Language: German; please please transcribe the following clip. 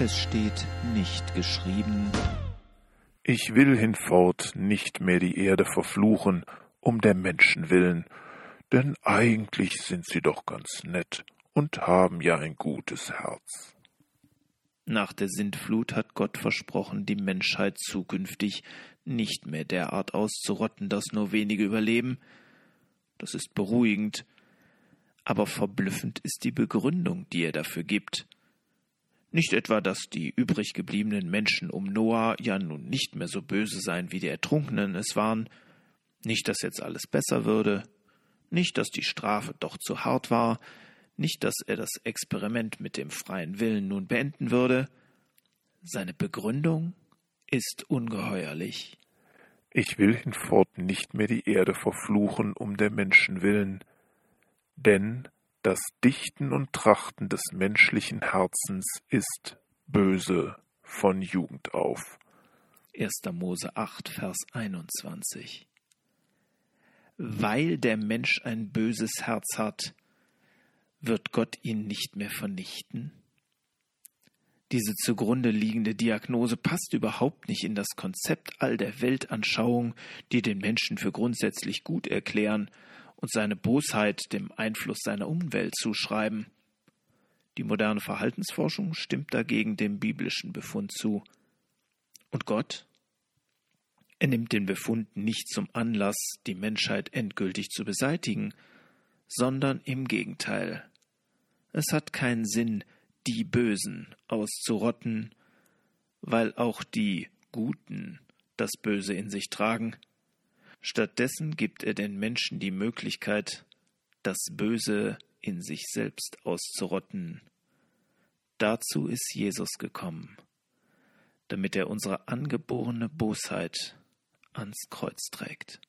Es steht nicht geschrieben. Ich will hinfort nicht mehr die Erde verfluchen, um der Menschen willen, denn eigentlich sind sie doch ganz nett und haben ja ein gutes Herz. Nach der Sintflut hat Gott versprochen, die Menschheit zukünftig nicht mehr derart auszurotten, dass nur wenige überleben. Das ist beruhigend, aber verblüffend ist die Begründung, die er dafür gibt. Nicht etwa, dass die übrig gebliebenen Menschen um Noah ja nun nicht mehr so böse seien, wie die Ertrunkenen es waren, nicht, dass jetzt alles besser würde, nicht, dass die Strafe doch zu hart war, nicht, dass er das Experiment mit dem freien Willen nun beenden würde. Seine Begründung ist ungeheuerlich. Ich will hinfort nicht mehr die Erde verfluchen um der Menschen willen, denn das Dichten und Trachten des menschlichen Herzens ist böse von Jugend auf. 1. Mose 8, Vers 21. Weil der Mensch ein böses Herz hat, wird Gott ihn nicht mehr vernichten? Diese zugrunde liegende Diagnose passt überhaupt nicht in das Konzept all der Weltanschauung, die den Menschen für grundsätzlich gut erklären und seine Bosheit dem Einfluss seiner Umwelt zuschreiben. Die moderne Verhaltensforschung stimmt dagegen dem biblischen Befund zu. Und Gott? Er nimmt den Befund nicht zum Anlass, die Menschheit endgültig zu beseitigen, sondern im Gegenteil. Es hat keinen Sinn, die Bösen auszurotten, weil auch die Guten das Böse in sich tragen. Stattdessen gibt er den Menschen die Möglichkeit, das Böse in sich selbst auszurotten. Dazu ist Jesus gekommen, damit er unsere angeborene Bosheit ans Kreuz trägt.